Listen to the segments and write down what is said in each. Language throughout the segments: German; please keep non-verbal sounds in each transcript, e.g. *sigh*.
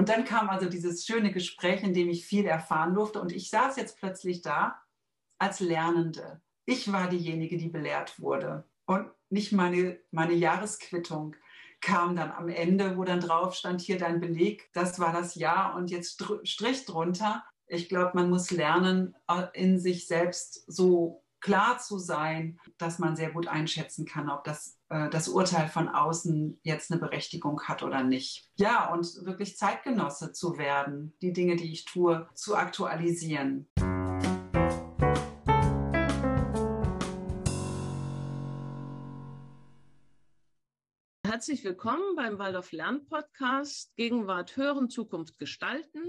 Und dann kam also dieses schöne Gespräch, in dem ich viel erfahren durfte. Und ich saß jetzt plötzlich da als Lernende. Ich war diejenige, die belehrt wurde. Und nicht meine, meine Jahresquittung kam dann am Ende, wo dann drauf stand, hier dein Beleg, das war das Jahr und jetzt Strich drunter. Ich glaube, man muss lernen, äh, in sich selbst so klar zu sein, dass man sehr gut einschätzen kann, ob das, das Urteil von außen jetzt eine Berechtigung hat oder nicht. Ja, und wirklich Zeitgenosse zu werden, die Dinge, die ich tue, zu aktualisieren. Herzlich willkommen beim Waldorf Lern Podcast Gegenwart hören, Zukunft gestalten,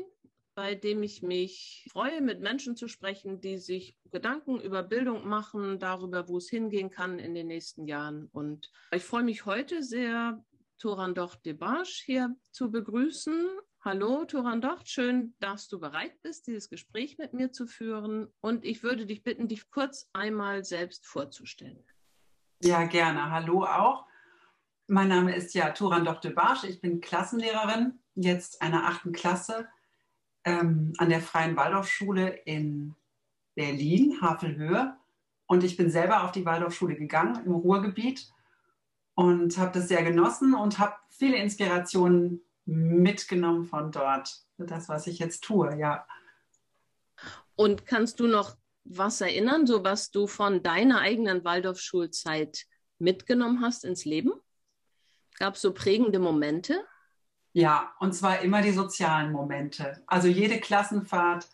bei dem ich mich freue, mit Menschen zu sprechen, die sich Gedanken über Bildung machen, darüber, wo es hingehen kann in den nächsten Jahren. Und ich freue mich heute sehr, Docht Debarsch hier zu begrüßen. Hallo Docht, schön, dass du bereit bist, dieses Gespräch mit mir zu führen. Und ich würde dich bitten, dich kurz einmal selbst vorzustellen. Ja, gerne. Hallo auch. Mein Name ist ja Turan Dr. Ich bin Klassenlehrerin, jetzt einer achten Klasse ähm, an der Freien Waldorfschule in Berlin, Havelhöhe. Und ich bin selber auf die Waldorfschule gegangen im Ruhrgebiet und habe das sehr genossen und habe viele Inspirationen mitgenommen von dort. Das, was ich jetzt tue, ja. Und kannst du noch was erinnern, so was du von deiner eigenen Waldorfschulzeit mitgenommen hast ins Leben? Gab es so prägende Momente? Ja, und zwar immer die sozialen Momente. Also jede Klassenfahrt,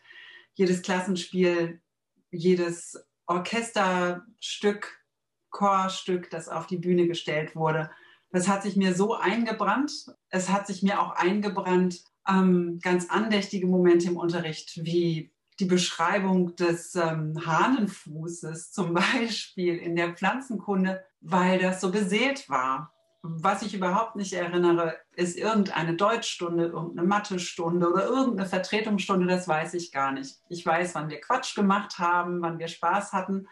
jedes Klassenspiel, jedes Orchesterstück, Chorstück, das auf die Bühne gestellt wurde. Das hat sich mir so eingebrannt. Es hat sich mir auch eingebrannt, ähm, ganz andächtige Momente im Unterricht, wie die Beschreibung des ähm, Hahnenfußes zum *laughs* Beispiel in der Pflanzenkunde, weil das so beseelt war. Was ich überhaupt nicht erinnere, ist irgendeine Deutschstunde, irgendeine Mathestunde oder irgendeine Vertretungsstunde, das weiß ich gar nicht. Ich weiß, wann wir Quatsch gemacht haben, wann wir Spaß hatten.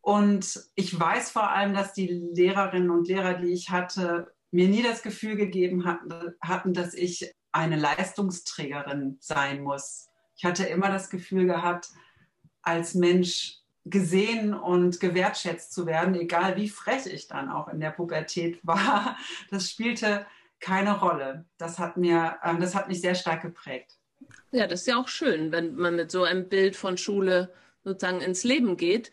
Und ich weiß vor allem, dass die Lehrerinnen und Lehrer, die ich hatte, mir nie das Gefühl gegeben hatten, dass ich eine Leistungsträgerin sein muss. Ich hatte immer das Gefühl gehabt, als Mensch gesehen und gewertschätzt zu werden, egal wie frech ich dann auch in der Pubertät *laughs* war. Das spielte keine Rolle. Das hat mir, ähm, das hat mich sehr stark geprägt. Ja, das ist ja auch schön, wenn man mit so einem Bild von Schule sozusagen ins Leben geht.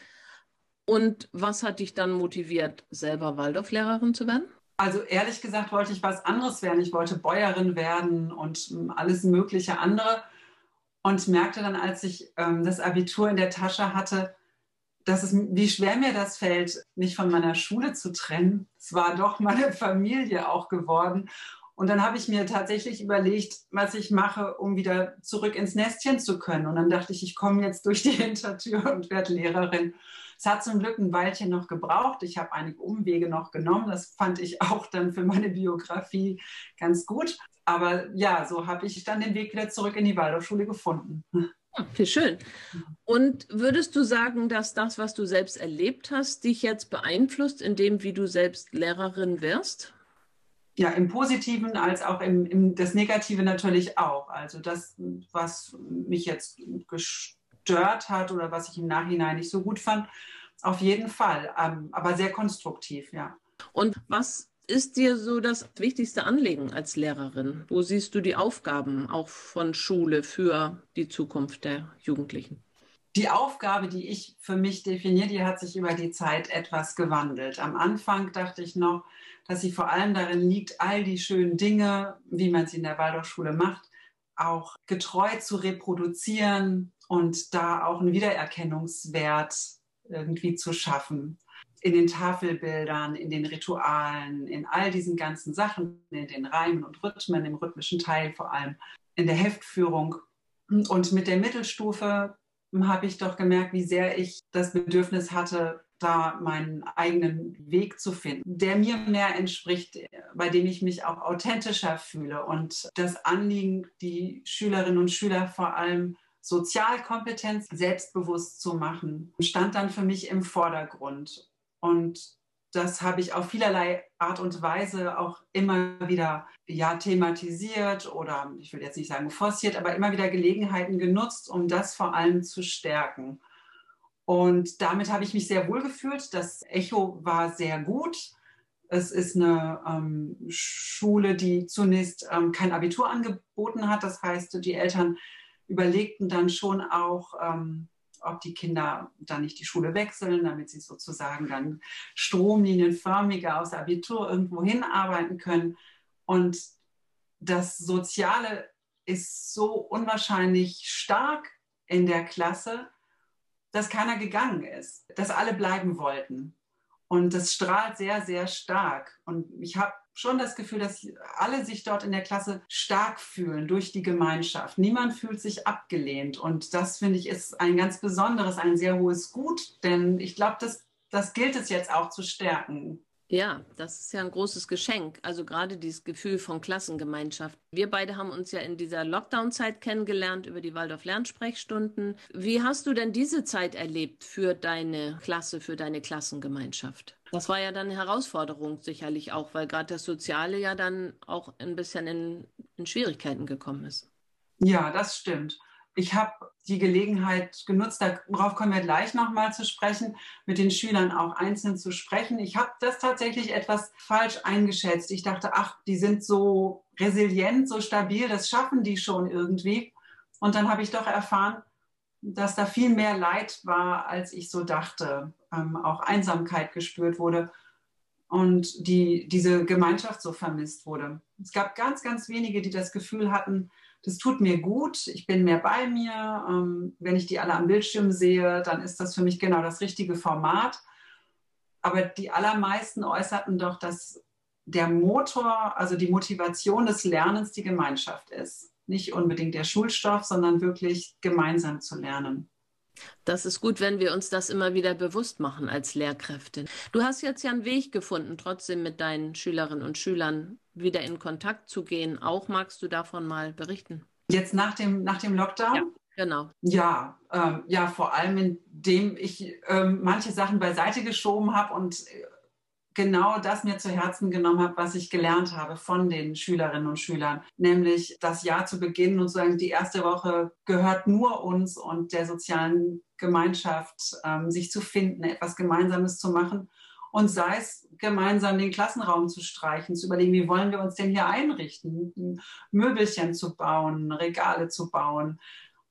Und was hat dich dann motiviert, selber Waldorflehrerin zu werden? Also ehrlich gesagt wollte ich was anderes werden. Ich wollte Bäuerin werden und ähm, alles mögliche andere. Und merkte dann, als ich ähm, das Abitur in der Tasche hatte, dass es, wie schwer mir das fällt, mich von meiner Schule zu trennen. Es war doch meine Familie auch geworden. Und dann habe ich mir tatsächlich überlegt, was ich mache, um wieder zurück ins Nestchen zu können. Und dann dachte ich, ich komme jetzt durch die *laughs* Hintertür und werde Lehrerin. Es hat zum Glück ein Weilchen noch gebraucht. Ich habe einige Umwege noch genommen. Das fand ich auch dann für meine Biografie ganz gut. Aber ja, so habe ich dann den Weg wieder zurück in die Waldorfschule gefunden. Ja, wie schön. Und würdest du sagen, dass das, was du selbst erlebt hast, dich jetzt beeinflusst, in dem, wie du selbst Lehrerin wirst? Ja, im Positiven als auch im, im das Negative natürlich auch. Also das, was mich jetzt gestört hat oder was ich im Nachhinein nicht so gut fand, auf jeden Fall. Ähm, aber sehr konstruktiv, ja. Und was ist dir so das wichtigste Anliegen als Lehrerin? Wo siehst du die Aufgaben auch von Schule für die Zukunft der Jugendlichen? Die Aufgabe, die ich für mich definiere, die hat sich über die Zeit etwas gewandelt. Am Anfang dachte ich noch, dass sie vor allem darin liegt, all die schönen Dinge, wie man sie in der Waldorfschule macht, auch getreu zu reproduzieren und da auch einen Wiedererkennungswert irgendwie zu schaffen in den Tafelbildern, in den Ritualen, in all diesen ganzen Sachen, in den Reimen und Rhythmen, im rhythmischen Teil vor allem, in der Heftführung. Und mit der Mittelstufe habe ich doch gemerkt, wie sehr ich das Bedürfnis hatte, da meinen eigenen Weg zu finden, der mir mehr entspricht, bei dem ich mich auch authentischer fühle. Und das Anliegen, die Schülerinnen und Schüler vor allem Sozialkompetenz selbstbewusst zu machen, stand dann für mich im Vordergrund. Und das habe ich auf vielerlei Art und Weise auch immer wieder ja, thematisiert oder ich will jetzt nicht sagen forciert, aber immer wieder Gelegenheiten genutzt, um das vor allem zu stärken. Und damit habe ich mich sehr wohl gefühlt. Das Echo war sehr gut. Es ist eine ähm, Schule, die zunächst ähm, kein Abitur angeboten hat. Das heißt, die Eltern überlegten dann schon auch, ähm, ob die Kinder dann nicht die Schule wechseln, damit sie sozusagen dann stromlinienförmiger aus Abitur irgendwo hinarbeiten können. Und das Soziale ist so unwahrscheinlich stark in der Klasse, dass keiner gegangen ist, dass alle bleiben wollten. Und das strahlt sehr, sehr stark. Und ich habe schon das Gefühl, dass alle sich dort in der Klasse stark fühlen durch die Gemeinschaft. Niemand fühlt sich abgelehnt. Und das, finde ich, ist ein ganz besonderes, ein sehr hohes Gut. Denn ich glaube, das, das gilt es jetzt auch zu stärken. Ja, das ist ja ein großes Geschenk. Also gerade dieses Gefühl von Klassengemeinschaft. Wir beide haben uns ja in dieser Lockdown-Zeit kennengelernt über die Waldorf-Lernsprechstunden. Wie hast du denn diese Zeit erlebt für deine Klasse, für deine Klassengemeinschaft? Das war ja dann eine Herausforderung sicherlich auch, weil gerade das Soziale ja dann auch ein bisschen in, in Schwierigkeiten gekommen ist. Ja, das stimmt. Ich habe die Gelegenheit genutzt, darauf kommen wir gleich nochmal zu sprechen, mit den Schülern auch einzeln zu sprechen. Ich habe das tatsächlich etwas falsch eingeschätzt. Ich dachte, ach, die sind so resilient, so stabil, das schaffen die schon irgendwie. Und dann habe ich doch erfahren, dass da viel mehr Leid war, als ich so dachte. Ähm, auch Einsamkeit gespürt wurde und die, diese Gemeinschaft so vermisst wurde. Es gab ganz, ganz wenige, die das Gefühl hatten, das tut mir gut, ich bin mehr bei mir. Ähm, wenn ich die alle am Bildschirm sehe, dann ist das für mich genau das richtige Format. Aber die allermeisten äußerten doch, dass der Motor, also die Motivation des Lernens die Gemeinschaft ist. Nicht unbedingt der Schulstoff, sondern wirklich gemeinsam zu lernen. Das ist gut, wenn wir uns das immer wieder bewusst machen als Lehrkräfte. Du hast jetzt ja einen Weg gefunden, trotzdem mit deinen Schülerinnen und Schülern wieder in Kontakt zu gehen. Auch magst du davon mal berichten? Jetzt nach dem, nach dem Lockdown? Ja. Genau. Ja, ähm, ja, vor allem indem ich ähm, manche Sachen beiseite geschoben habe und äh, genau das mir zu Herzen genommen habe, was ich gelernt habe von den Schülerinnen und Schülern, nämlich das Jahr zu beginnen und zu sagen, die erste Woche gehört nur uns und der sozialen Gemeinschaft, ähm, sich zu finden, etwas Gemeinsames zu machen und sei es gemeinsam den Klassenraum zu streichen, zu überlegen, wie wollen wir uns denn hier einrichten, Möbelchen zu bauen, Regale zu bauen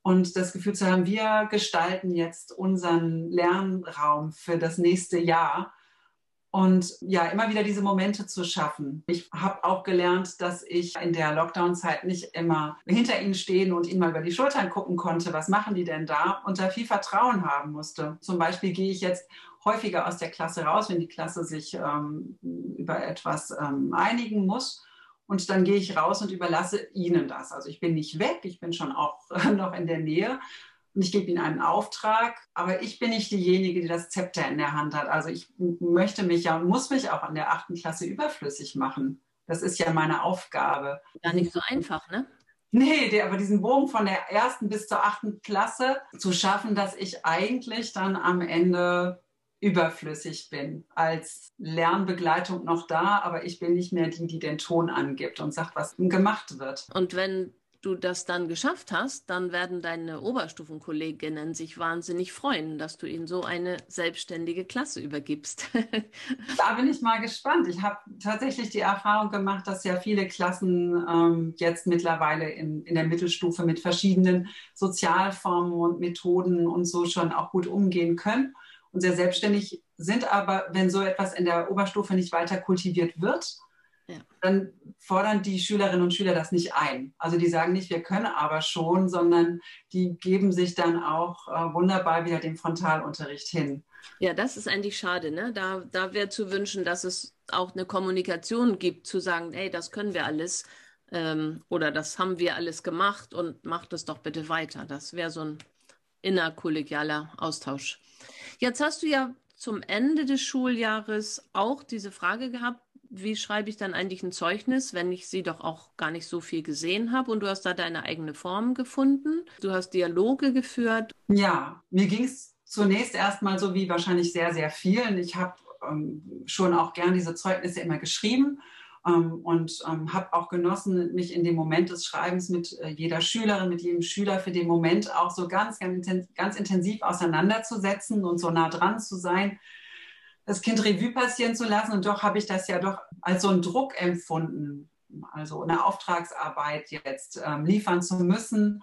und das Gefühl zu haben, wir gestalten jetzt unseren Lernraum für das nächste Jahr und ja, immer wieder diese Momente zu schaffen. Ich habe auch gelernt, dass ich in der Lockdown-Zeit nicht immer hinter ihnen stehen und ihnen mal über die Schultern gucken konnte, was machen die denn da und da viel Vertrauen haben musste. Zum Beispiel gehe ich jetzt häufiger aus der Klasse raus, wenn die Klasse sich ähm, über etwas ähm, einigen muss. Und dann gehe ich raus und überlasse ihnen das. Also ich bin nicht weg, ich bin schon auch *laughs* noch in der Nähe, und ich gebe ihnen einen Auftrag, aber ich bin nicht diejenige, die das Zepter in der Hand hat. Also ich möchte mich ja und muss mich auch an der achten Klasse überflüssig machen. Das ist ja meine Aufgabe. Gar nicht so einfach, ne? Nee, der, aber diesen Bogen von der ersten bis zur achten Klasse zu schaffen, dass ich eigentlich dann am Ende überflüssig bin. Als Lernbegleitung noch da, aber ich bin nicht mehr die, die den Ton angibt und sagt, was gemacht wird. Und wenn du das dann geschafft hast, dann werden deine Oberstufenkolleginnen sich wahnsinnig freuen, dass du ihnen so eine selbstständige Klasse übergibst. *laughs* da bin ich mal gespannt. Ich habe tatsächlich die Erfahrung gemacht, dass ja viele Klassen ähm, jetzt mittlerweile in, in der Mittelstufe mit verschiedenen Sozialformen und Methoden und so schon auch gut umgehen können und sehr selbstständig sind. Aber wenn so etwas in der Oberstufe nicht weiter kultiviert wird, ja. dann fordern die Schülerinnen und Schüler das nicht ein. Also die sagen nicht, wir können aber schon, sondern die geben sich dann auch äh, wunderbar wieder dem Frontalunterricht hin. Ja, das ist eigentlich schade. Ne? Da, da wäre zu wünschen, dass es auch eine Kommunikation gibt, zu sagen, hey, das können wir alles ähm, oder das haben wir alles gemacht und macht es doch bitte weiter. Das wäre so ein innerkollegialer Austausch. Jetzt hast du ja zum Ende des Schuljahres auch diese Frage gehabt, wie schreibe ich dann eigentlich ein Zeugnis, wenn ich sie doch auch gar nicht so viel gesehen habe und du hast da deine eigene Form gefunden, du hast Dialoge geführt. Ja, mir ging es zunächst erstmal so wie wahrscheinlich sehr, sehr vielen. Ich habe ähm, schon auch gern diese Zeugnisse immer geschrieben ähm, und ähm, habe auch genossen, mich in dem Moment des Schreibens mit äh, jeder Schülerin, mit jedem Schüler für den Moment auch so ganz, ganz, ganz intensiv auseinanderzusetzen und so nah dran zu sein, das Kind Revue passieren zu lassen. Und doch habe ich das ja doch als so einen Druck empfunden, also eine Auftragsarbeit jetzt ähm, liefern zu müssen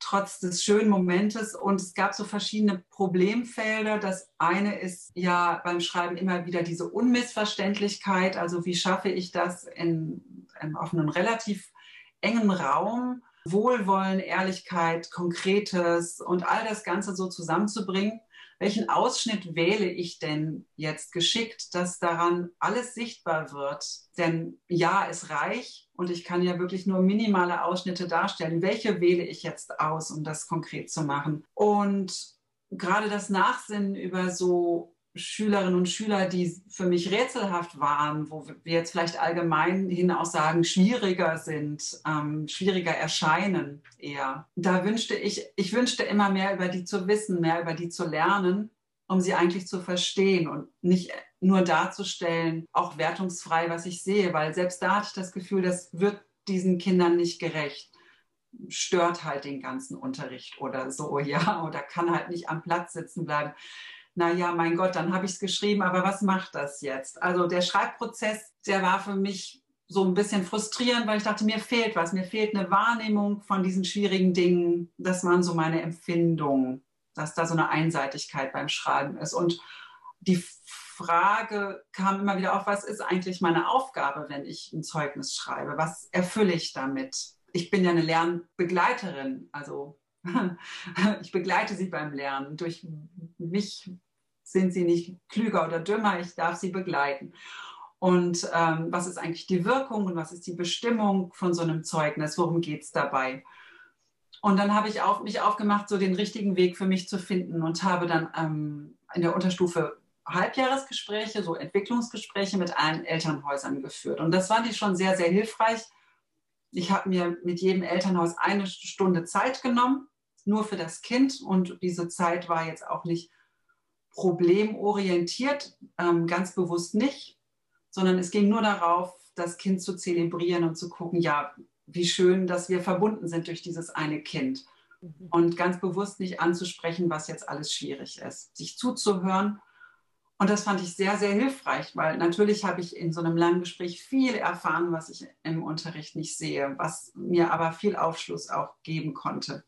trotz des schönen Momentes. Und es gab so verschiedene Problemfelder. Das eine ist ja beim Schreiben immer wieder diese Unmissverständlichkeit. Also wie schaffe ich das in, in auf einem relativ engen Raum, Wohlwollen, Ehrlichkeit, Konkretes und all das Ganze so zusammenzubringen welchen Ausschnitt wähle ich denn jetzt geschickt, dass daran alles sichtbar wird? Denn ja, es reicht und ich kann ja wirklich nur minimale Ausschnitte darstellen. Welche wähle ich jetzt aus, um das konkret zu machen? Und gerade das Nachsinnen über so Schülerinnen und Schüler, die für mich rätselhaft waren, wo wir jetzt vielleicht allgemein hin auch sagen, schwieriger sind, ähm, schwieriger erscheinen eher. Da wünschte ich, ich wünschte immer mehr über die zu wissen, mehr über die zu lernen, um sie eigentlich zu verstehen und nicht nur darzustellen, auch wertungsfrei, was ich sehe, weil selbst da hatte ich das Gefühl, das wird diesen Kindern nicht gerecht stört halt den ganzen Unterricht oder so, *laughs* ja, oder kann halt nicht am Platz sitzen bleiben naja, mein Gott, dann habe ich es geschrieben, aber was macht das jetzt? Also der Schreibprozess, der war für mich so ein bisschen frustrierend, weil ich dachte, mir fehlt was, mir fehlt eine Wahrnehmung von diesen schwierigen Dingen. Das waren so meine Empfindungen, dass da so eine Einseitigkeit beim Schreiben ist. Und die Frage kam immer wieder auf, was ist eigentlich meine Aufgabe, wenn ich ein Zeugnis schreibe? Was erfülle ich damit? Ich bin ja eine Lernbegleiterin, also *laughs* ich begleite sie beim Lernen. Durch mich sind sie nicht klüger oder dümmer, ich darf sie begleiten. Und ähm, was ist eigentlich die Wirkung und was ist die Bestimmung von so einem Zeugnis? Worum geht es dabei? Und dann habe ich auf, mich aufgemacht, so den richtigen Weg für mich zu finden und habe dann ähm, in der Unterstufe Halbjahresgespräche, so Entwicklungsgespräche mit allen Elternhäusern geführt. Und das fand ich schon sehr, sehr hilfreich. Ich habe mir mit jedem Elternhaus eine Stunde Zeit genommen, nur für das Kind. Und diese Zeit war jetzt auch nicht problemorientiert, ähm, ganz bewusst nicht, sondern es ging nur darauf, das Kind zu zelebrieren und zu gucken, ja, wie schön, dass wir verbunden sind durch dieses eine Kind. Mhm. Und ganz bewusst nicht anzusprechen, was jetzt alles schwierig ist, sich zuzuhören. Und das fand ich sehr, sehr hilfreich, weil natürlich habe ich in so einem langen Gespräch viel erfahren, was ich im Unterricht nicht sehe, was mir aber viel Aufschluss auch geben konnte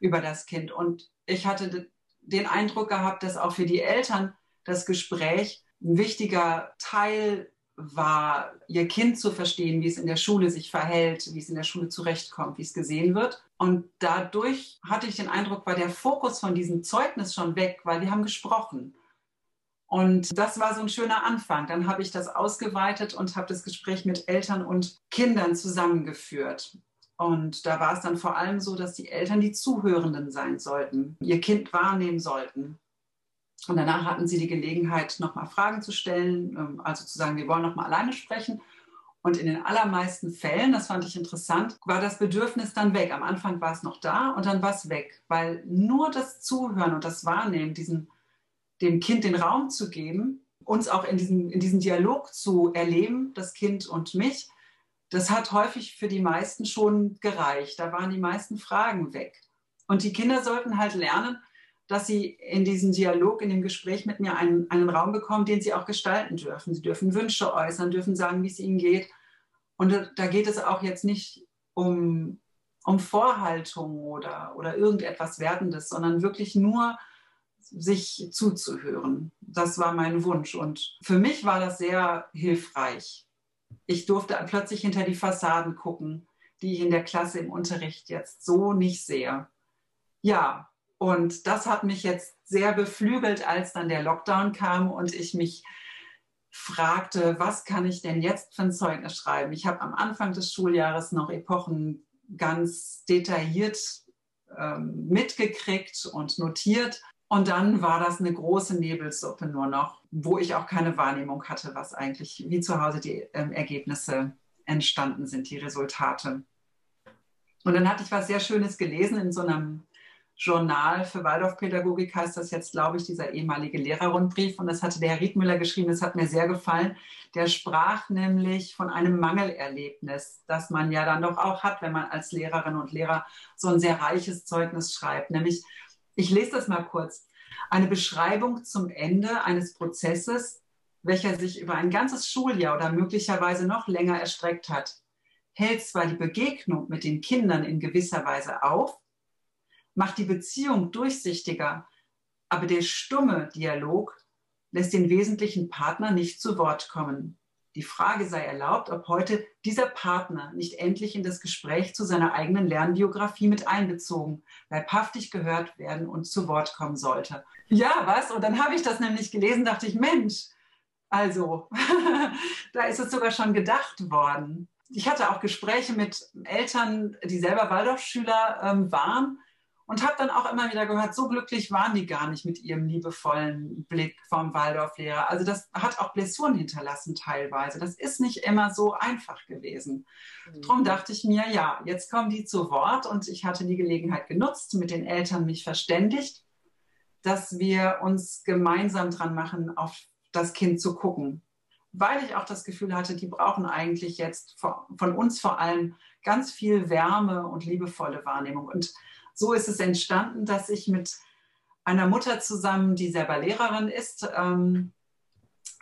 über das Kind. Und ich hatte den Eindruck gehabt, dass auch für die Eltern das Gespräch ein wichtiger Teil war, ihr Kind zu verstehen, wie es in der Schule sich verhält, wie es in der Schule zurechtkommt, wie es gesehen wird. Und dadurch hatte ich den Eindruck, war der Fokus von diesem Zeugnis schon weg, weil wir haben gesprochen. Und das war so ein schöner Anfang. Dann habe ich das ausgeweitet und habe das Gespräch mit Eltern und Kindern zusammengeführt. Und da war es dann vor allem so, dass die Eltern die Zuhörenden sein sollten, ihr Kind wahrnehmen sollten. Und danach hatten sie die Gelegenheit, nochmal Fragen zu stellen, ähm, also zu sagen, wir wollen nochmal alleine sprechen. Und in den allermeisten Fällen, das fand ich interessant, war das Bedürfnis dann weg. Am Anfang war es noch da und dann war es weg, weil nur das Zuhören und das Wahrnehmen, diesen, dem Kind den Raum zu geben, uns auch in diesem, in diesem Dialog zu erleben, das Kind und mich, das hat häufig für die meisten schon gereicht. Da waren die meisten Fragen weg. Und die Kinder sollten halt lernen, dass sie in diesem Dialog, in dem Gespräch mit mir einen, einen Raum bekommen, den sie auch gestalten dürfen. Sie dürfen Wünsche äußern, dürfen sagen, wie es ihnen geht. Und da geht es auch jetzt nicht um, um Vorhaltung oder, oder irgendetwas Wertendes, sondern wirklich nur sich zuzuhören. Das war mein Wunsch. Und für mich war das sehr hilfreich ich durfte plötzlich hinter die Fassaden gucken, die ich in der Klasse im Unterricht jetzt so nicht sehe. Ja, und das hat mich jetzt sehr beflügelt, als dann der Lockdown kam und ich mich fragte, was kann ich denn jetzt für ein Zeugnis schreiben? Ich habe am Anfang des Schuljahres noch Epochen ganz detailliert ähm, mitgekriegt und notiert. Und dann war das eine große Nebelsuppe nur noch, wo ich auch keine Wahrnehmung hatte, was eigentlich, wie zu Hause die ähm, Ergebnisse entstanden sind, die Resultate. Und dann hatte ich was sehr Schönes gelesen in so einem Journal für Waldorfpädagogik heißt das jetzt, glaube ich, dieser ehemalige Lehrerrundbrief. Und das hatte der Herr Riedmüller geschrieben, das hat mir sehr gefallen. Der sprach nämlich von einem Mangelerlebnis, das man ja dann doch auch hat, wenn man als Lehrerin und Lehrer so ein sehr reiches Zeugnis schreibt. Nämlich, ich lese das mal kurz, eine Beschreibung zum Ende eines Prozesses, welcher sich über ein ganzes Schuljahr oder möglicherweise noch länger erstreckt hat, hält zwar die Begegnung mit den Kindern in gewisser Weise auf, macht die Beziehung durchsichtiger, aber der stumme Dialog lässt den wesentlichen Partner nicht zu Wort kommen. Die Frage sei erlaubt, ob heute dieser Partner nicht endlich in das Gespräch zu seiner eigenen Lernbiografie mit einbezogen, leibhaftig gehört werden und zu Wort kommen sollte. Ja, was? Und dann habe ich das nämlich gelesen, dachte ich, Mensch, also, *laughs* da ist es sogar schon gedacht worden. Ich hatte auch Gespräche mit Eltern, die selber Waldorfschüler ähm, waren und habe dann auch immer wieder gehört, so glücklich waren die gar nicht mit ihrem liebevollen Blick vom Waldorflehrer. Also das hat auch Blessuren hinterlassen teilweise. Das ist nicht immer so einfach gewesen. Mhm. Darum dachte ich mir, ja, jetzt kommen die zu Wort und ich hatte die Gelegenheit genutzt, mit den Eltern mich verständigt, dass wir uns gemeinsam dran machen, auf das Kind zu gucken. Weil ich auch das Gefühl hatte, die brauchen eigentlich jetzt von uns vor allem ganz viel Wärme und liebevolle Wahrnehmung. Und so ist es entstanden, dass ich mit einer Mutter zusammen, die selber Lehrerin ist, ähm,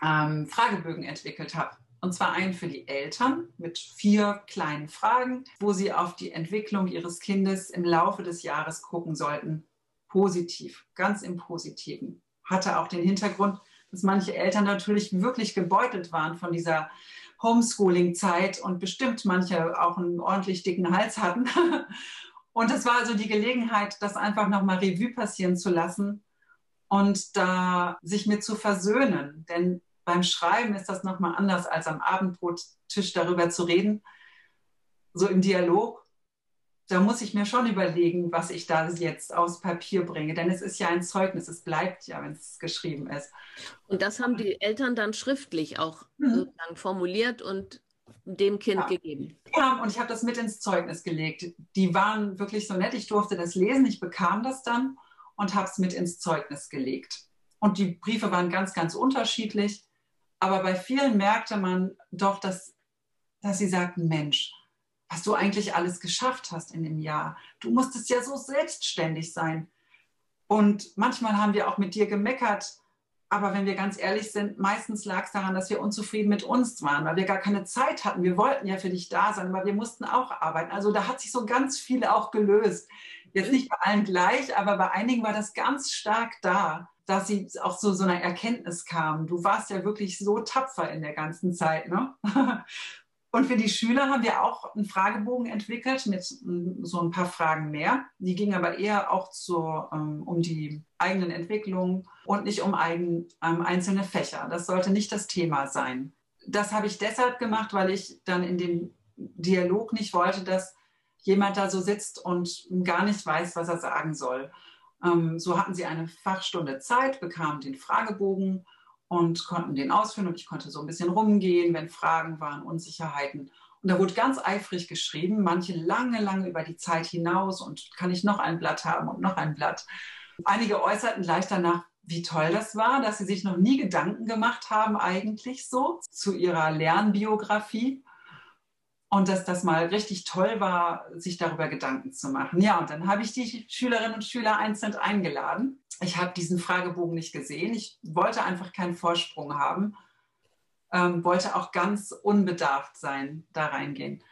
ähm, Fragebögen entwickelt habe. Und zwar einen für die Eltern mit vier kleinen Fragen, wo sie auf die Entwicklung ihres Kindes im Laufe des Jahres gucken sollten. Positiv, ganz im Positiven. Hatte auch den Hintergrund, dass manche Eltern natürlich wirklich gebeutelt waren von dieser Homeschooling-Zeit und bestimmt manche auch einen ordentlich dicken Hals hatten *laughs* Und es war also die Gelegenheit, das einfach nochmal Revue passieren zu lassen und da sich mit zu versöhnen. Denn beim Schreiben ist das nochmal anders als am Abendbrottisch darüber zu reden. So im Dialog, da muss ich mir schon überlegen, was ich da jetzt aus Papier bringe. Denn es ist ja ein Zeugnis, es bleibt ja, wenn es geschrieben ist. Und das haben die Eltern dann schriftlich auch mhm. sozusagen formuliert und dem Kind ja. gegeben. Ja, und ich habe das mit ins Zeugnis gelegt. Die waren wirklich so nett. Ich durfte das lesen. Ich bekam das dann und habe es mit ins Zeugnis gelegt. Und die Briefe waren ganz, ganz unterschiedlich. Aber bei vielen merkte man doch, dass, dass sie sagten, Mensch, was du eigentlich alles geschafft hast in dem Jahr. Du musstest ja so selbstständig sein. Und manchmal haben wir auch mit dir gemeckert, aber wenn wir ganz ehrlich sind, meistens lag es daran, dass wir unzufrieden mit uns waren, weil wir gar keine Zeit hatten. Wir wollten ja für dich da sein, aber wir mussten auch arbeiten. Also da hat sich so ganz viel auch gelöst. Jetzt nicht bei allen gleich, aber bei einigen war das ganz stark da, dass sie auch zu so, einer Erkenntnis kamen. Du warst ja wirklich so tapfer in der ganzen Zeit. Ne? Und für die Schüler haben wir auch einen Fragebogen entwickelt mit so ein paar Fragen mehr. Die gingen aber eher auch zu, ähm, um die eigenen Entwicklungen und nicht um eigen, um einzelne Fächer. Das sollte nicht das Thema sein. Das habe ich deshalb gemacht, weil ich dann in dem Dialog nicht wollte, dass jemand da so sitzt und gar nicht weiß, was er sagen soll. Ähm, so hatten sie eine Fachstunde Zeit, bekamen den Fragebogen und konnten den ausführen und ich konnte so ein bisschen rumgehen, wenn Fragen waren, Unsicherheiten. Und da wurde ganz eifrig geschrieben, manche lange, lange über die Zeit hinaus und kann ich noch ein Blatt haben und noch ein Blatt. Einige äußerten gleich danach, wie toll das war, dass sie sich noch nie Gedanken gemacht haben, eigentlich so zu ihrer Lernbiografie. Und dass das mal richtig toll war, sich darüber Gedanken zu machen. Ja, und dann habe ich die Schülerinnen und Schüler einzeln eingeladen ich habe diesen Fragebogen nicht gesehen. Ich wollte einfach keinen Vorsprung haben, ähm, wollte auch ganz unbedarft sein, da reingehen.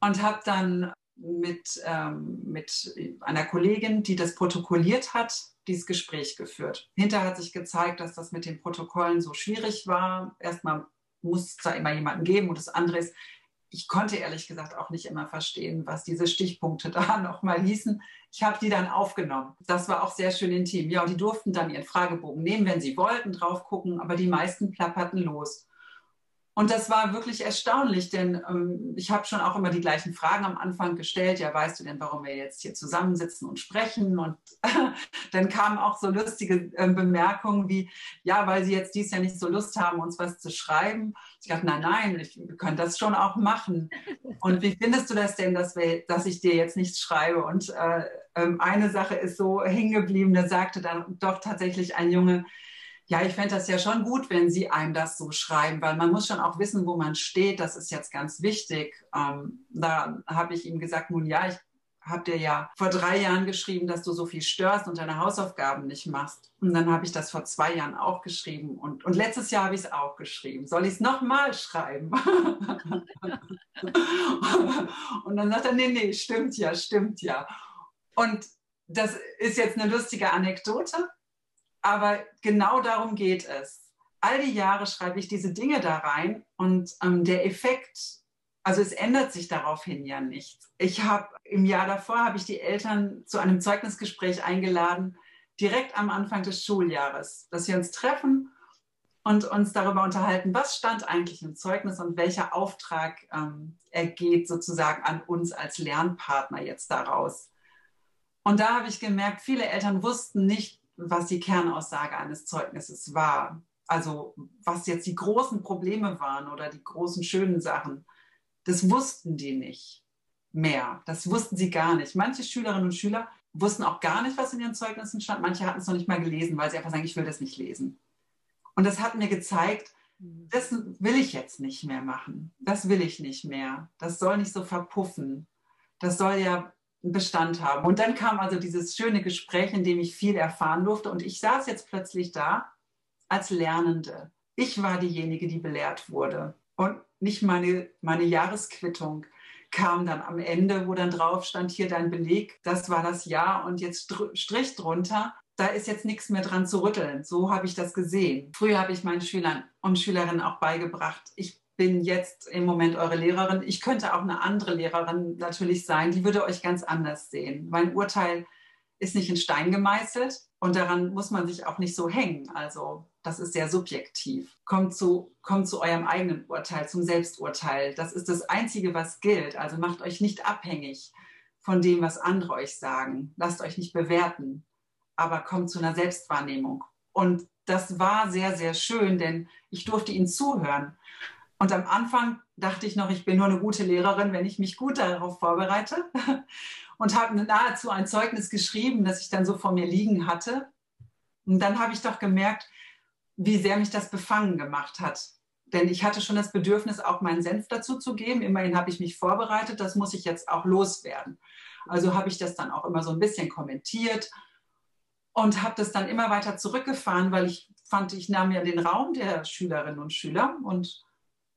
Und habe dann mit, ähm, mit einer Kollegin, die das protokolliert hat, dieses Gespräch geführt. Hinterher hat sich gezeigt, dass das mit den Protokollen so schwierig war. Erstmal muss es da immer jemanden geben und das andere ist, ich konnte ehrlich gesagt auch nicht immer verstehen, was diese Stichpunkte *laughs* da nochmal hießen. Ich habe die dann aufgenommen. Das war auch sehr schön intim. Ja, und die durften dann ihren Fragebogen nehmen, wenn sie wollten, drauf gucken, aber die meisten plapperten los. Und das war wirklich erstaunlich, denn ähm, ich habe schon auch immer die gleichen Fragen am Anfang gestellt. Ja, weißt du denn, warum wir jetzt hier zusammensitzen und sprechen? Und *laughs* dann kamen auch so lustige äh, Bemerkungen wie, ja, weil sie jetzt dies Jahr nicht so Lust haben, uns was zu schreiben. Ich dachte, nein, nein, ich, wir können das schon auch machen. Und wie findest du das denn, dass, wir, dass ich dir jetzt nichts schreibe? Und äh, äh, eine Sache ist so hängen geblieben, da sagte dann doch tatsächlich ein Junge, ja, ich fände das ja schon gut, wenn Sie einem das so schreiben, weil man muss schon auch wissen, wo man steht. Das ist jetzt ganz wichtig. Ähm, da habe ich ihm gesagt, nun ja, ich habe dir ja vor drei Jahren geschrieben, dass du so viel störst und deine Hausaufgaben nicht machst. Und dann habe ich das vor zwei Jahren auch geschrieben. Und, und letztes Jahr habe ich es auch geschrieben. Soll ich es nochmal schreiben? *laughs* und dann sagt er, nee, nee, stimmt ja, stimmt ja. Und das ist jetzt eine lustige Anekdote. Aber genau darum geht es. All die Jahre schreibe ich diese Dinge da rein und ähm, der Effekt, also es ändert sich daraufhin ja nichts. Ich habe im Jahr davor habe ich die Eltern zu einem Zeugnisgespräch eingeladen, direkt am Anfang des Schuljahres, dass wir uns treffen und uns darüber unterhalten, was stand eigentlich im Zeugnis und welcher Auftrag ähm, ergeht sozusagen an uns als Lernpartner jetzt daraus. Und da habe ich gemerkt, viele Eltern wussten nicht, was die Kernaussage eines Zeugnisses war. Also was jetzt die großen Probleme waren oder die großen schönen Sachen, das wussten die nicht mehr. Das wussten sie gar nicht. Manche Schülerinnen und Schüler wussten auch gar nicht, was in ihren Zeugnissen stand. Manche hatten es noch nicht mal gelesen, weil sie einfach sagen, ich will das nicht lesen. Und das hat mir gezeigt, mhm. das will ich jetzt nicht mehr machen. Das will ich nicht mehr. Das soll nicht so verpuffen. Das soll ja Bestand haben. Und dann kam also dieses schöne Gespräch, in dem ich viel erfahren durfte. Und ich saß jetzt plötzlich da als Lernende. Ich war diejenige, die belehrt wurde. Und nicht meine, meine Jahresquittung kam dann am Ende, wo dann drauf stand, hier dein Beleg, das war das Jahr und jetzt Strich drunter. Da ist jetzt nichts mehr dran zu rütteln. So habe ich das gesehen. Früher habe ich meinen Schülern und Schülerinnen auch beigebracht, ich bin jetzt im Moment eure Lehrerin. Ich könnte auch eine andere Lehrerin natürlich sein, die würde euch ganz anders sehen. Mein Urteil ist nicht in Stein gemeißelt und daran muss man sich auch nicht so hängen. Also das ist sehr subjektiv. Kommt zu, kommt zu eurem eigenen Urteil, zum Selbsturteil. Das ist das Einzige, was gilt. Also macht euch nicht abhängig von dem, was andere euch sagen. Lasst euch nicht bewerten, aber kommt zu einer Selbstwahrnehmung. Und das war sehr, sehr schön, denn ich durfte ihnen zuhören. Und am Anfang dachte ich noch, ich bin nur eine gute Lehrerin, wenn ich mich gut darauf vorbereite. *laughs* Und habe nahezu ein Zeugnis geschrieben, das ich dann so vor mir liegen hatte. Und dann habe ich doch gemerkt, wie sehr mich das befangen gemacht hat. Denn ich hatte schon das Bedürfnis, auch meinen Senf dazu zu geben. Immerhin habe ich mich vorbereitet, das muss ich jetzt auch loswerden. Also habe ich das dann auch immer so ein bisschen kommentiert und habe das dann immer weiter zurückgefahren, weil ich fand, ich nahm ja den Raum der Schülerinnen und Schüler und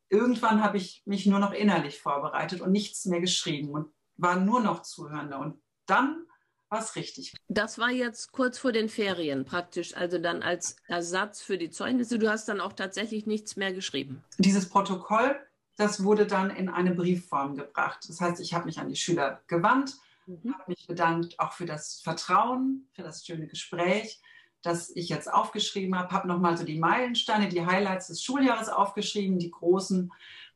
irgendwann habe ich mich nur noch innerlich vorbereitet und nichts mehr geschrieben und war nur noch Zuhörende. Und dann war es richtig. Das war jetzt kurz vor den Ferien praktisch, also dann als Ersatz für die Zeugnisse. Du hast dann auch tatsächlich nichts mehr geschrieben. Dieses Protokoll, das wurde dann in eine Briefform gebracht. Das heißt, ich habe mich an die Schüler gewandt, mhm. habe mich bedankt auch für das Vertrauen, für das schöne Gespräch das ich jetzt aufgeschrieben habe, habe nochmal so die Meilensteine, die Highlights des Schuljahres aufgeschrieben, die großen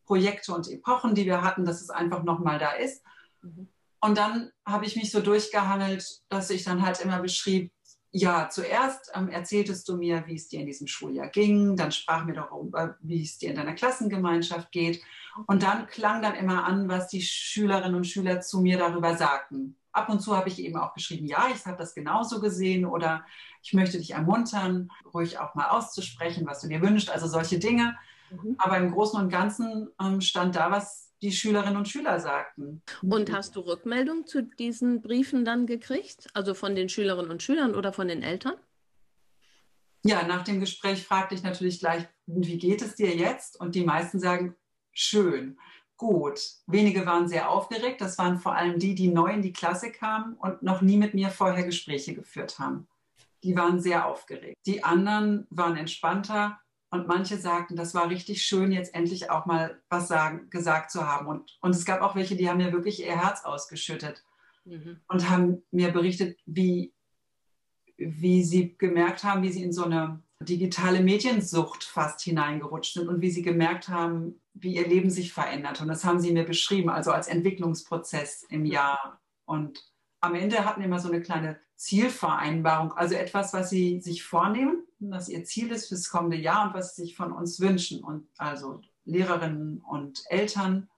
Projekte und Epochen, die wir hatten, dass es einfach nochmal da ist. Mhm. Und dann habe ich mich so durchgehangelt, dass ich dann halt immer beschrieb, ja, zuerst ähm, erzähltest du mir, wie es dir in diesem Schuljahr ging, dann sprach mir darüber, wie es dir in deiner Klassengemeinschaft geht. Und dann klang dann immer an, was die Schülerinnen und Schüler zu mir darüber sagten ab und zu habe ich eben auch geschrieben, ja, ich habe das genauso gesehen oder ich möchte dich ermuntern, ruhig auch mal auszusprechen, was du dir wünschst, also solche Dinge. Mhm. Aber im Großen und Ganzen ähm, stand da, was die Schülerinnen und Schüler sagten. Und hast du Rückmeldung zu diesen Briefen dann gekriegt? Also von den Schülerinnen und Schülern oder von den Eltern? Ja, nach dem Gespräch fragte ich natürlich gleich, wie geht es dir jetzt? Und die meisten sagen, schön gut. Wenige waren sehr aufgeregt. Das waren vor allem die, die neu in die Klasse kamen und noch nie mit mir vorher Gespräche geführt haben. Die waren sehr aufgeregt. Die anderen waren entspannter und manche sagten, das war richtig schön, jetzt endlich auch mal was sagen, gesagt zu haben. Und, und es gab auch welche, die haben mir wirklich ihr Herz ausgeschüttet mhm. und haben mir berichtet, wie, wie sie gemerkt haben, wie sie in so eine digitale Mediensucht fast hineingerutscht sind und wie sie gemerkt haben, wie ihr Leben sich verändert. Und das haben sie mir beschrieben, also als Entwicklungsprozess im Jahr. Und am Ende hatten wir immer so eine kleine Zielvereinbarung, also etwas, was sie sich vornehmen, was ihr Ziel ist fürs kommende Jahr und was sie sich von uns wünschen. Und also Lehrerinnen und Eltern,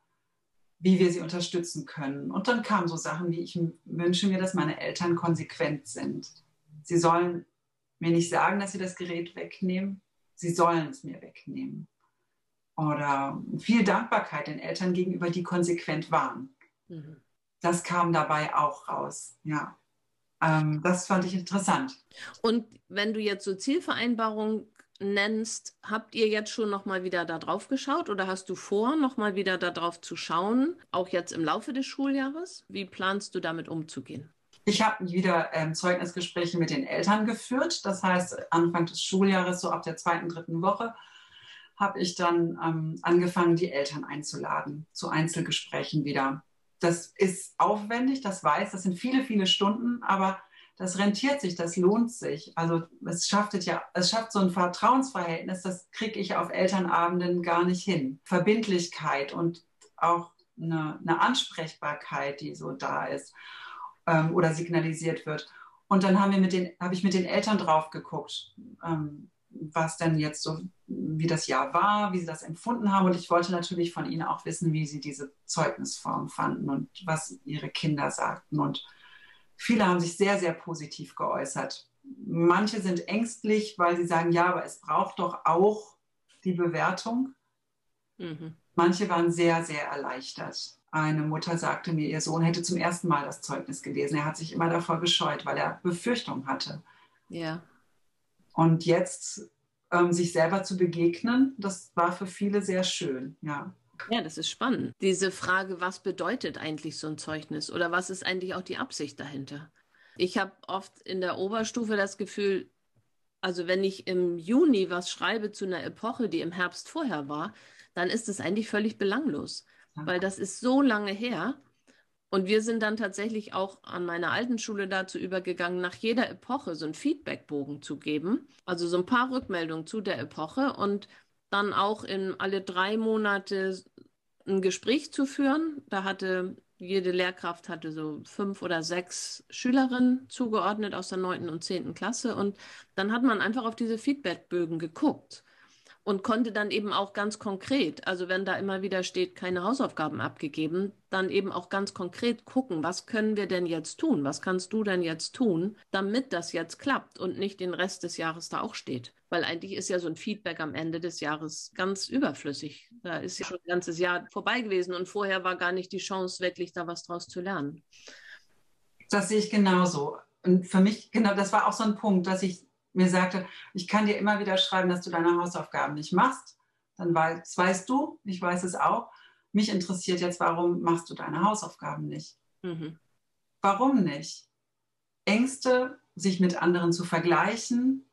wie wir sie unterstützen können. Und dann kamen so Sachen wie, ich wünsche mir, dass meine Eltern konsequent sind. Sie sollen mir nicht sagen, dass sie das Gerät wegnehmen. Sie sollen es mir wegnehmen. Oder viel Dankbarkeit den Eltern gegenüber, die konsequent waren. Mhm. Das kam dabei auch raus, ja. Ähm, das fand ich interessant. Und wenn du jetzt so Zielvereinbarungen nennst, habt ihr jetzt schon noch mal wieder da drauf geschaut oder hast du vor, noch mal wieder da drauf zu schauen, auch jetzt im Laufe des Schuljahres? Wie planst du damit umzugehen? Ich habe wieder ähm, Zeugnisgespräche mit den Eltern geführt. Das heißt, Anfang des Schuljahres, so ab der zweiten, dritten Woche, habe ich dann ähm, angefangen, die Eltern einzuladen zu Einzelgesprächen wieder. Das ist aufwendig, das weiß, das sind viele, viele Stunden, aber das rentiert sich, das lohnt sich. Also es schafft ja, es schafft so ein Vertrauensverhältnis, das kriege ich auf Elternabenden gar nicht hin. Verbindlichkeit und auch eine, eine Ansprechbarkeit, die so da ist ähm, oder signalisiert wird. Und dann haben wir mit den, habe ich mit den Eltern drauf geguckt, ähm, was denn jetzt so, wie das Jahr war, wie sie das empfunden haben. Und ich wollte natürlich von ihnen auch wissen, wie sie diese Zeugnisform fanden und was ihre Kinder sagten. Und Viele haben sich sehr, sehr positiv geäußert. Manche sind ängstlich, weil sie sagen, ja, aber es braucht doch auch die Bewertung. Mhm. Manche waren sehr, sehr erleichtert. Eine Mutter sagte mir, ihr Sohn hätte zum ersten Mal das Zeugnis gelesen. Er hat sich immer davor gescheut, weil er Befürchtung hatte. Ja. Und jetzt ähm, sich selber zu begegnen, das war für viele sehr schön, ja. Ja, das ist spannend. Diese Frage, was bedeutet eigentlich so ein Zeugnis oder was ist eigentlich auch die Absicht dahinter? Ich habe oft in der Oberstufe das Gefühl, also wenn ich im Juni was schreibe zu einer Epoche, die im Herbst vorher war, dann ist es eigentlich völlig belanglos, weil das ist so lange her. Und wir sind dann tatsächlich auch an meiner alten Schule dazu übergegangen, nach jeder Epoche so einen Feedbackbogen zu geben, also so ein paar Rückmeldungen zu der Epoche und dann auch in alle drei Monate ein Gespräch zu führen. Da hatte jede Lehrkraft hatte so fünf oder sechs Schülerinnen zugeordnet aus der neunten und zehnten Klasse. Und dann hat man einfach auf diese Feedbackbögen geguckt und konnte dann eben auch ganz konkret, also wenn da immer wieder steht, keine Hausaufgaben abgegeben, dann eben auch ganz konkret gucken, was können wir denn jetzt tun? Was kannst du denn jetzt tun, damit das jetzt klappt und nicht den Rest des Jahres da auch steht? Weil eigentlich ist ja so ein Feedback am Ende des Jahres ganz überflüssig. Da ist ja schon ein ganzes Jahr vorbei gewesen und vorher war gar nicht die Chance, wirklich da was draus zu lernen. Das sehe ich genauso. Und für mich, genau, das war auch so ein Punkt, dass ich mir sagte, ich kann dir immer wieder schreiben, dass du deine Hausaufgaben nicht machst. Dann weiß, weißt du, ich weiß es auch. Mich interessiert jetzt, warum machst du deine Hausaufgaben nicht? Mhm. Warum nicht? Ängste, sich mit anderen zu vergleichen,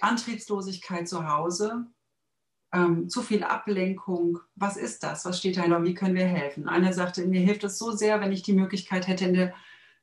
Antriebslosigkeit zu Hause, ähm, zu viel Ablenkung. Was ist das? Was steht dahinter? Wie können wir helfen? Einer sagte, mir hilft es so sehr, wenn ich die Möglichkeit hätte, in der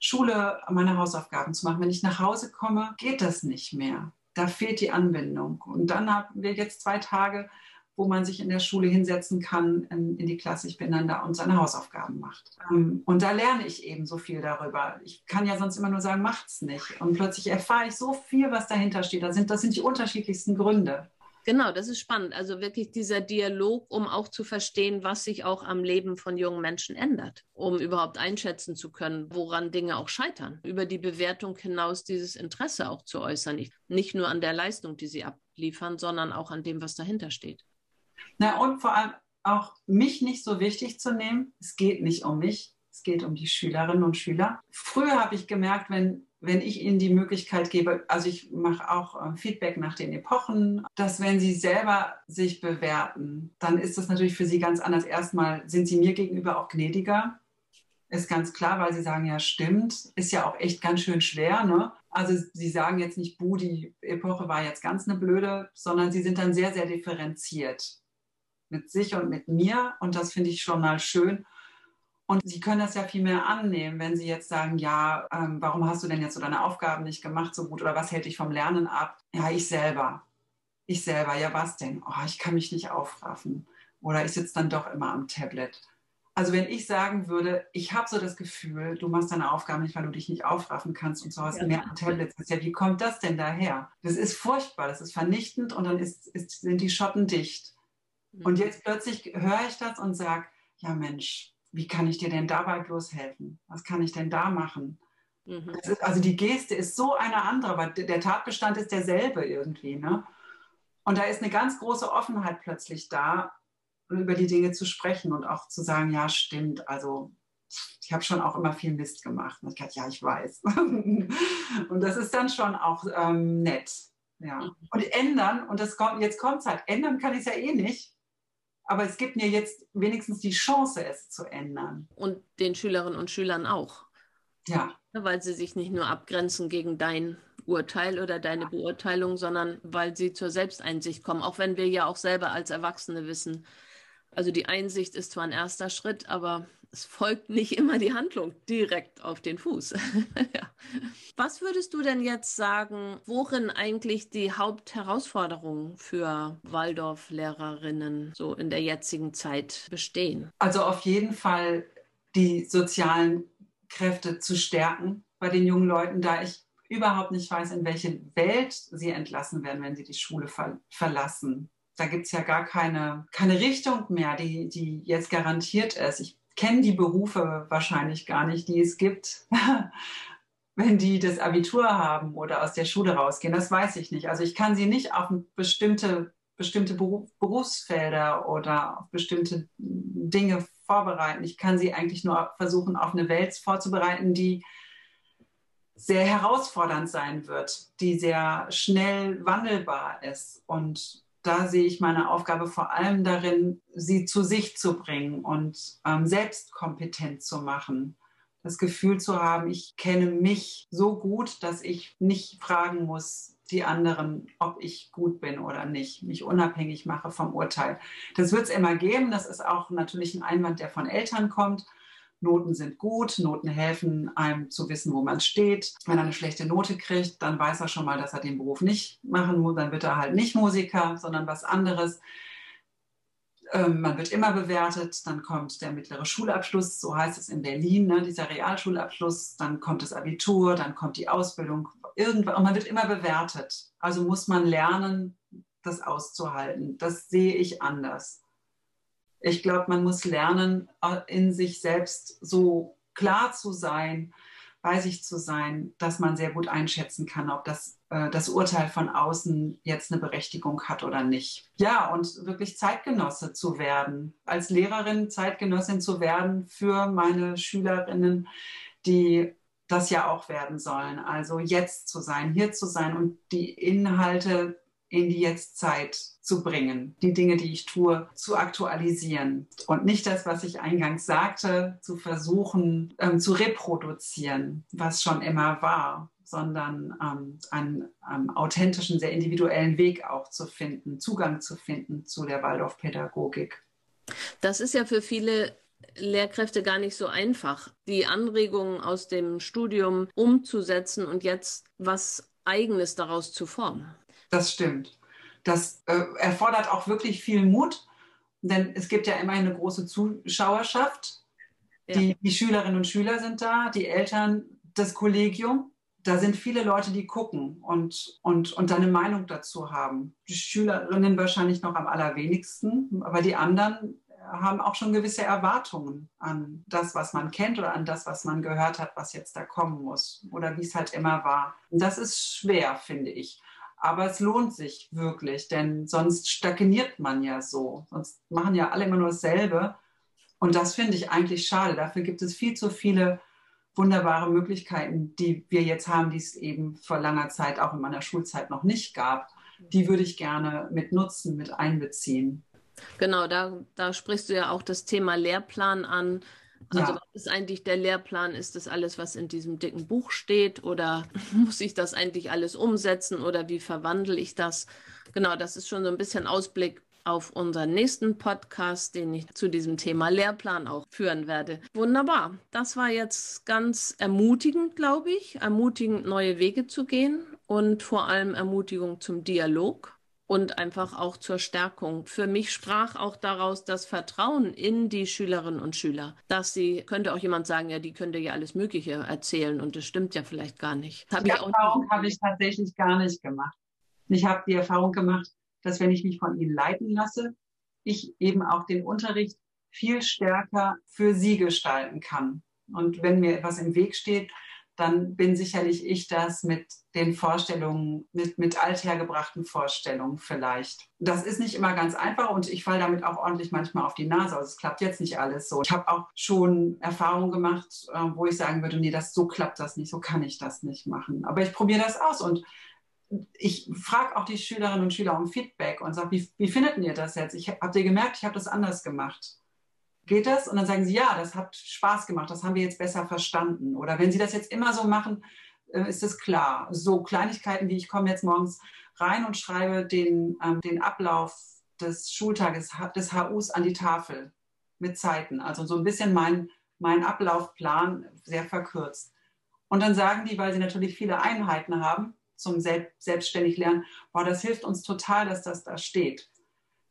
Schule meine Hausaufgaben zu machen. Wenn ich nach Hause komme, geht das nicht mehr. Da fehlt die Anbindung. Und dann haben wir jetzt zwei Tage, wo man sich in der Schule hinsetzen kann, in, in die Klasse, ich bin dann da und seine Hausaufgaben macht. Ähm, und da lerne ich eben so viel darüber. Ich kann ja sonst immer nur sagen, macht's nicht. Und plötzlich erfahre ich so viel, was dahinter steht. Das sind, das sind die unterschiedlichsten Gründe. Genau, das ist spannend. Also wirklich dieser Dialog, um auch zu verstehen, was sich auch am Leben von jungen Menschen ändert, um überhaupt einschätzen zu können, woran Dinge auch scheitern. Über die Bewertung hinaus dieses Interesse auch zu äußern. Nicht nur an der Leistung, die sie abliefern, sondern auch an dem, was dahinter steht. Na, und vor allem auch mich nicht so wichtig zu nehmen. Es geht nicht um mich, es geht um die Schülerinnen und Schüler. Früher habe ich gemerkt, wenn wenn ich ihnen die Möglichkeit gebe, also ich mache auch äh, Feedback nach den Epochen, dass wenn sie selber sich bewerten, dann ist das natürlich für sie ganz anders. Erstmal sind sie mir gegenüber auch gnädiger. Ist ganz klar, weil sie sagen, ja, stimmt, ist ja auch echt ganz schön schwer. Ne? Also sie sagen jetzt nicht, Bu, die Epoche war jetzt ganz eine blöde, sondern sie sind dann sehr, sehr differenziert mit sich und mit mir. Und das finde ich schon mal schön. Und Sie können das ja viel mehr annehmen, wenn Sie jetzt sagen, ja, ähm, warum hast du denn jetzt so deine Aufgaben nicht gemacht so gut oder was hält dich vom Lernen ab? Ja, ich selber. ich selber, ja was denn? Oh, ich kann mich nicht aufraffen. Oder ich sitze dann doch immer am Tablet. Also wenn ich sagen würde, ich habe so das Gefühl, du machst deine Aufgaben nicht, weil du dich nicht aufraffen kannst und so hast ja. mehr am Tablet sitzt. Ja, wie kommt das denn daher? Das ist furchtbar, das ist vernichtend und dann ist, ist, sind die Schotten dicht. Mhm. Und jetzt plötzlich höre ich das und sage, ja Mensch, wie kann ich dir denn dabei bloß helfen? Was kann ich denn da machen? Mhm. Ist, also die Geste ist so eine andere, aber der Tatbestand ist derselbe irgendwie. Ne? Und da ist eine ganz große Offenheit plötzlich da, über die Dinge zu sprechen und auch zu sagen, ja, stimmt, also ich habe schon auch immer viel Mist gemacht. Und ich dachte, ja, ich weiß. *laughs* und das ist dann schon auch ähm, nett. Ja. Mhm. Und ändern, und das kommt, jetzt kommt es halt, ändern kann ich es ja eh nicht. Aber es gibt mir jetzt wenigstens die Chance, es zu ändern. Und den Schülerinnen und Schülern auch. Ja. Weil sie sich nicht nur abgrenzen gegen dein Urteil oder deine Beurteilung, sondern weil sie zur Selbsteinsicht kommen. Auch wenn wir ja auch selber als Erwachsene wissen, also die Einsicht ist zwar ein erster Schritt, aber es folgt nicht immer die Handlung direkt auf den Fuß. *laughs* ja. Was würdest du denn jetzt sagen, worin eigentlich die Hauptherausforderungen für Waldorf-Lehrerinnen so in der jetzigen Zeit bestehen? Also auf jeden Fall die sozialen Kräfte zu stärken bei den jungen Leuten, da ich überhaupt nicht weiß, in welche Welt sie entlassen werden, wenn sie die Schule ver verlassen. Da gibt es ja gar keine, keine Richtung mehr, die, die jetzt garantiert ist. Ich kenne die Berufe wahrscheinlich gar nicht, die es gibt, *laughs* wenn die das Abitur haben oder aus der Schule rausgehen. Das weiß ich nicht. Also ich kann sie nicht auf bestimmte, bestimmte Berufsfelder oder auf bestimmte Dinge vorbereiten. Ich kann sie eigentlich nur versuchen, auf eine Welt vorzubereiten, die sehr herausfordernd sein wird, die sehr schnell wandelbar ist. Und da sehe ich meine Aufgabe vor allem darin, sie zu sich zu bringen und ähm, selbstkompetent zu machen. Das Gefühl zu haben, ich kenne mich so gut, dass ich nicht fragen muss, die anderen, ob ich gut bin oder nicht, mich unabhängig mache vom Urteil. Das wird es immer geben. Das ist auch natürlich ein Einwand, der von Eltern kommt. Noten sind gut, Noten helfen einem zu wissen, wo man steht. Wenn er eine schlechte Note kriegt, dann weiß er schon mal, dass er den Beruf nicht machen muss. Dann wird er halt nicht Musiker, sondern was anderes. Ähm, man wird immer bewertet, dann kommt der mittlere Schulabschluss, so heißt es in Berlin, ne, dieser Realschulabschluss, dann kommt das Abitur, dann kommt die Ausbildung, irgendwann, und man wird immer bewertet. Also muss man lernen, das auszuhalten. Das sehe ich anders. Ich glaube, man muss lernen, äh, in sich selbst so klar zu sein, bei sich zu sein, dass man sehr gut einschätzen kann, ob das, äh, das Urteil von außen jetzt eine Berechtigung hat oder nicht. Ja, und wirklich Zeitgenosse zu werden, als Lehrerin Zeitgenossin zu werden für meine Schülerinnen, die das ja auch werden sollen. Also jetzt zu sein, hier zu sein und die Inhalte in die Jetztzeit zu bringen, die Dinge, die ich tue, zu aktualisieren und nicht das, was ich eingangs sagte, zu versuchen ähm, zu reproduzieren, was schon immer war, sondern ähm, einen ähm, authentischen, sehr individuellen Weg auch zu finden, Zugang zu finden zu der Waldorfpädagogik. Das ist ja für viele Lehrkräfte gar nicht so einfach, die Anregungen aus dem Studium umzusetzen und jetzt was Eigenes daraus zu formen. Das stimmt. Das äh, erfordert auch wirklich viel Mut, denn es gibt ja immerhin eine große Zuschauerschaft. Ja. Die, die Schülerinnen und Schüler sind da, die Eltern, das Kollegium. Da sind viele Leute, die gucken und, und, und eine Meinung dazu haben. Die Schülerinnen wahrscheinlich noch am allerwenigsten, aber die anderen haben auch schon gewisse Erwartungen an das, was man kennt oder an das, was man gehört hat, was jetzt da kommen muss oder wie es halt immer war. Und das ist schwer, finde ich. Aber es lohnt sich wirklich, denn sonst stagniert man ja so. Sonst machen ja alle immer nur dasselbe. Und das finde ich eigentlich schade. Dafür gibt es viel zu viele wunderbare Möglichkeiten, die wir jetzt haben, die es eben vor langer Zeit auch in meiner Schulzeit noch nicht gab. Die würde ich gerne mit nutzen, mit einbeziehen. Genau, da, da sprichst du ja auch das Thema Lehrplan an. Also ja. was ist eigentlich der Lehrplan? Ist das alles, was in diesem dicken Buch steht? Oder muss ich das eigentlich alles umsetzen? Oder wie verwandle ich das? Genau, das ist schon so ein bisschen Ausblick auf unseren nächsten Podcast, den ich zu diesem Thema Lehrplan auch führen werde. Wunderbar. Das war jetzt ganz ermutigend, glaube ich. Ermutigend, neue Wege zu gehen und vor allem Ermutigung zum Dialog und einfach auch zur Stärkung. Für mich sprach auch daraus das Vertrauen in die Schülerinnen und Schüler, dass sie, könnte auch jemand sagen, ja, die könnte ja alles Mögliche erzählen und das stimmt ja vielleicht gar nicht. Hab die Erfahrung habe ich tatsächlich gar nicht gemacht. Ich habe die Erfahrung gemacht, dass wenn ich mich von ihnen leiten lasse, ich eben auch den Unterricht viel stärker für sie gestalten kann. Und wenn mir etwas im Weg steht, dann bin sicherlich ich das mit den Vorstellungen, mit, mit althergebrachten Vorstellungen vielleicht. Das ist nicht immer ganz einfach und ich falle damit auch ordentlich manchmal auf die Nase. Also es klappt jetzt nicht alles so. Ich habe auch schon Erfahrungen gemacht, äh, wo ich sagen würde, nee, das, so klappt das nicht, so kann ich das nicht machen. Aber ich probiere das aus und ich frage auch die Schülerinnen und Schüler um Feedback und sage, wie, wie findet ihr das jetzt? Ich, habt ihr gemerkt, ich habe das anders gemacht? Geht das? Und dann sagen sie, ja, das hat Spaß gemacht, das haben wir jetzt besser verstanden. Oder wenn sie das jetzt immer so machen, äh, ist es klar. So Kleinigkeiten wie ich komme jetzt morgens rein und schreibe den, ähm, den Ablauf des Schultages des HUs an die Tafel mit Zeiten. Also so ein bisschen mein, mein Ablaufplan sehr verkürzt. Und dann sagen die, weil sie natürlich viele Einheiten haben, zum selbstständig lernen, boah, das hilft uns total, dass das da steht.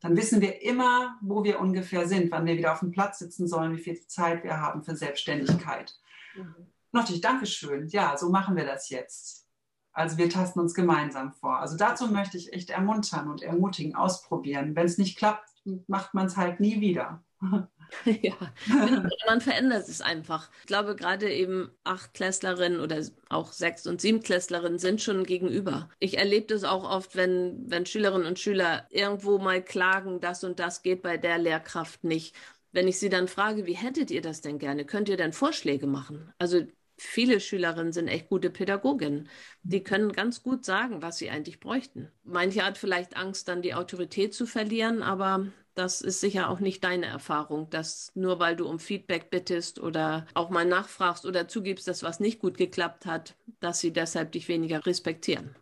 Dann wissen wir immer, wo wir ungefähr sind, wann wir wieder auf dem Platz sitzen sollen, wie viel Zeit wir haben für Selbstständigkeit. Mhm. Natürlich, Dankeschön. Ja, so machen wir das jetzt. Also wir tasten uns gemeinsam vor. Also dazu möchte ich echt ermuntern und ermutigen, ausprobieren. Wenn es nicht klappt, macht man es halt nie wieder. *laughs* *laughs* ja, genau. man verändert es einfach. Ich glaube, gerade eben Achtklässlerinnen oder auch Sechs- und Siebenklässlerinnen sind schon gegenüber. Ich erlebe das auch oft, wenn, wenn Schülerinnen und Schüler irgendwo mal klagen, das und das geht bei der Lehrkraft nicht. Wenn ich sie dann frage, wie hättet ihr das denn gerne? Könnt ihr denn Vorschläge machen? Also viele Schülerinnen sind echt gute Pädagoginnen. Die können ganz gut sagen, was sie eigentlich bräuchten. Manche hat vielleicht Angst, dann die Autorität zu verlieren, aber das ist sicher auch nicht deine Erfahrung, dass nur weil du um Feedback bittest oder auch mal nachfragst oder zugibst, dass was nicht gut geklappt hat, dass sie deshalb dich weniger respektieren.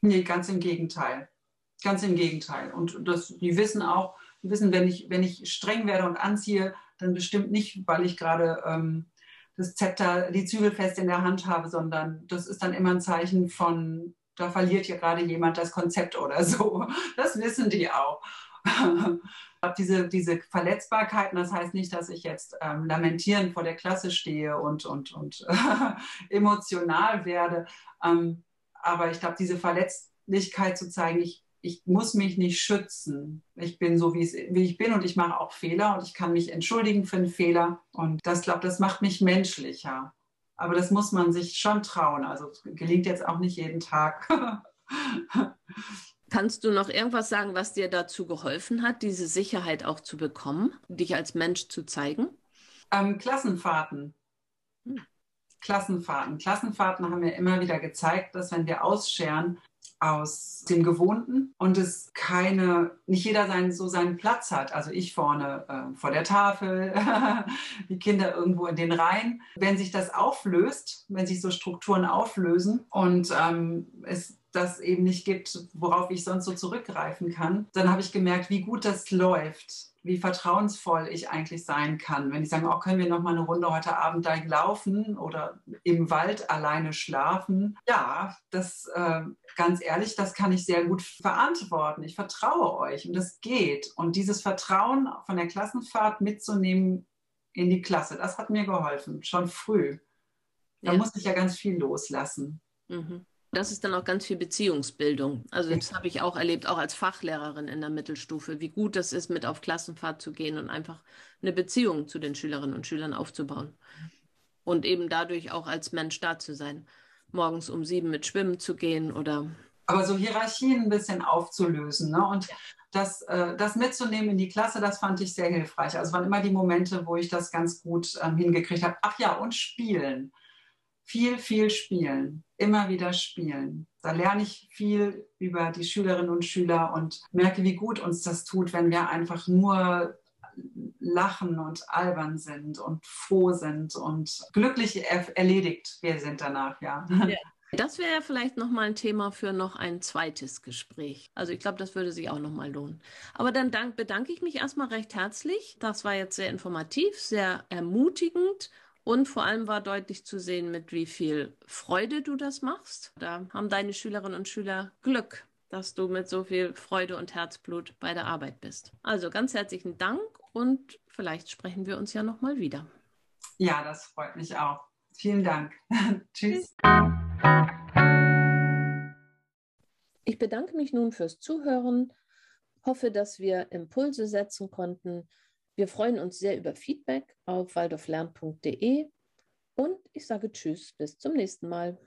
Nee, ganz im Gegenteil. Ganz im Gegenteil. Und das, die wissen auch, die wissen, wenn ich, wenn ich streng werde und anziehe, dann bestimmt nicht, weil ich gerade ähm, das Zepter, die Zügel fest in der Hand habe, sondern das ist dann immer ein Zeichen von, da verliert hier gerade jemand das Konzept oder so. Das wissen die auch. Diese, diese Verletzbarkeiten, das heißt nicht, dass ich jetzt ähm, lamentierend vor der Klasse stehe und, und, und *laughs* emotional werde. Ähm, aber ich glaube, diese Verletzlichkeit zu zeigen, ich, ich muss mich nicht schützen. Ich bin so, wie, ich bin und ich mache auch Fehler und ich kann mich entschuldigen für einen Fehler. Und das, glaube das macht mich menschlicher. Aber das muss man sich schon trauen. Also gelingt jetzt auch nicht jeden Tag. *laughs* Kannst du noch irgendwas sagen, was dir dazu geholfen hat, diese Sicherheit auch zu bekommen, dich als Mensch zu zeigen? Ähm, Klassenfahrten. Hm. Klassenfahrten. Klassenfahrten haben mir immer wieder gezeigt, dass wenn wir ausscheren aus dem Gewohnten und es keine, nicht jeder seinen, so seinen Platz hat. Also ich vorne äh, vor der Tafel, *laughs* die Kinder irgendwo in den Reihen. Wenn sich das auflöst, wenn sich so Strukturen auflösen und ähm, es das eben nicht gibt, worauf ich sonst so zurückgreifen kann, dann habe ich gemerkt, wie gut das läuft, wie vertrauensvoll ich eigentlich sein kann. Wenn ich sage, oh, können wir noch mal eine Runde heute Abend da laufen oder im Wald alleine schlafen? Ja, das äh, ganz ehrlich, das kann ich sehr gut verantworten. Ich vertraue euch und das geht. Und dieses Vertrauen von der Klassenfahrt mitzunehmen in die Klasse, das hat mir geholfen, schon früh. Da ja. musste ich ja ganz viel loslassen. Mhm. Das ist dann auch ganz viel Beziehungsbildung. Also das habe ich auch erlebt, auch als Fachlehrerin in der Mittelstufe, wie gut das ist, mit auf Klassenfahrt zu gehen und einfach eine Beziehung zu den Schülerinnen und Schülern aufzubauen. Und eben dadurch auch als Mensch da zu sein. Morgens um sieben mit Schwimmen zu gehen oder. Aber so Hierarchien ein bisschen aufzulösen ne? und das, äh, das mitzunehmen in die Klasse, das fand ich sehr hilfreich. Also es waren immer die Momente, wo ich das ganz gut ähm, hingekriegt habe. Ach ja, und spielen viel, viel spielen, immer wieder spielen. Da lerne ich viel über die Schülerinnen und Schüler und merke, wie gut uns das tut, wenn wir einfach nur lachen und albern sind und froh sind und glücklich erledigt wir sind danach, ja. ja. Das wäre vielleicht nochmal ein Thema für noch ein zweites Gespräch. Also ich glaube, das würde sich auch nochmal lohnen. Aber dann dank, bedanke ich mich erstmal recht herzlich. Das war jetzt sehr informativ, sehr ermutigend und vor allem war deutlich zu sehen, mit wie viel Freude du das machst. Da haben deine Schülerinnen und Schüler Glück, dass du mit so viel Freude und Herzblut bei der Arbeit bist. Also ganz herzlichen Dank und vielleicht sprechen wir uns ja nochmal wieder. Ja, das freut mich auch. Vielen Dank. *laughs* Tschüss. Ich bedanke mich nun fürs Zuhören, hoffe, dass wir Impulse setzen konnten. Wir freuen uns sehr über Feedback auf waldorflern.de und ich sage Tschüss, bis zum nächsten Mal.